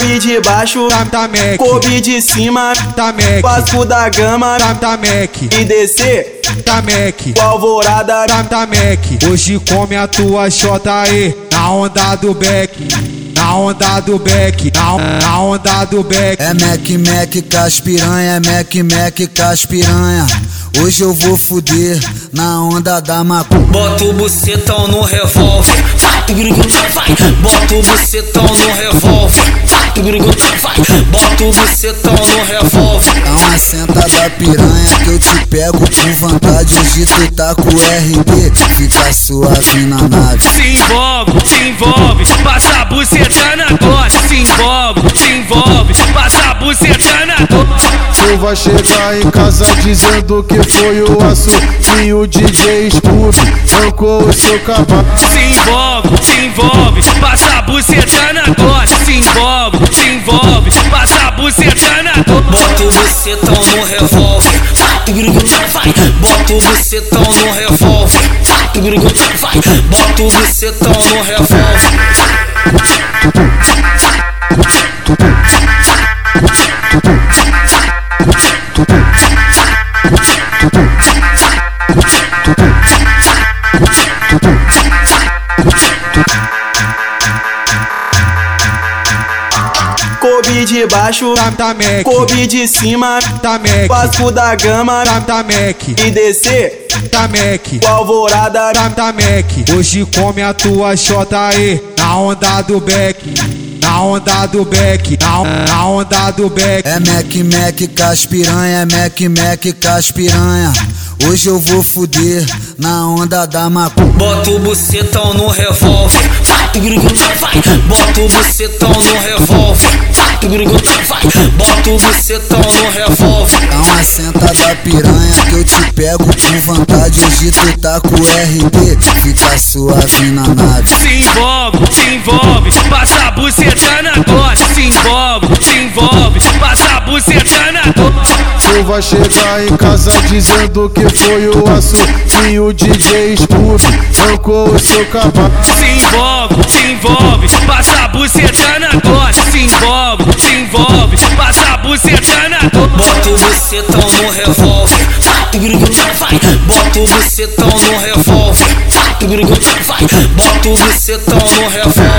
Kobe de baixo, tá, tá Mac, Kobe de cima, tá Mac, Vasco da Gama, tá, tá Mac, e descer, tá Mac, com alvorada, tá, tá Mac. Hoje come a tua aí, na onda do Beck. Na onda do Beck, na, na onda do Beck. É Mac Mac caspiranha, é Mac Mac caspiranha. Hoje eu vou fuder na onda da macu. Bota o bucetão no revólver, vai. Bota o bucetão no revólver, vai. Bota o bucetão no revólver. Dá uma sentada piranha que eu te pego com vontade. Hoje tu tá com o RB, fica suave na nave. Se envolve, se envolve, passa a buceta na dose. Se envolve, se envolve, passa a buceta. Tu vai chegar em casa dizendo que foi o aço e o DJ Scooby arrancou o seu cavalo. Se envolve, se envolve, passa a buceta na dose. Se envolve, se envolve, passa a buceta na dose. Bota o bucetão no revólver, vai. Bota o bucetão no revólver, vai. Bota o bucetão no revólver. Kobe de baixo, Mac, Kobe de cima, tá Mac, Vasco da Gama, Mac, e descer, tá Mac, com alvorada, Mac. Hoje come a tua xota aí, na onda do Beck. Na onda do Beck, na, na onda do Beck. É Mac Mac caspiranha, é Mac Mac caspiranha. Hoje eu vou fuder na onda da macu. Bota o bucetão no revólver. Bota o bucetão no revólver. Bota o bucetão no revólver. Dá uma sentada piranha que eu te pego com vontade. Hoje tu tá com o RB, fica suave na nave. Se envolve, se envolve, passa vai chegar em casa dizendo que foi o aço e o DJ Scooby arrancou o seu cavalo. Se envolve, se envolve, passa a buceta na dose. Se envolve, se envolve, passa a buceta na dose. Bota o bucetão no revólver, vai. Bota o bucetão no revólver, vai. Bota o bucetão no revólver.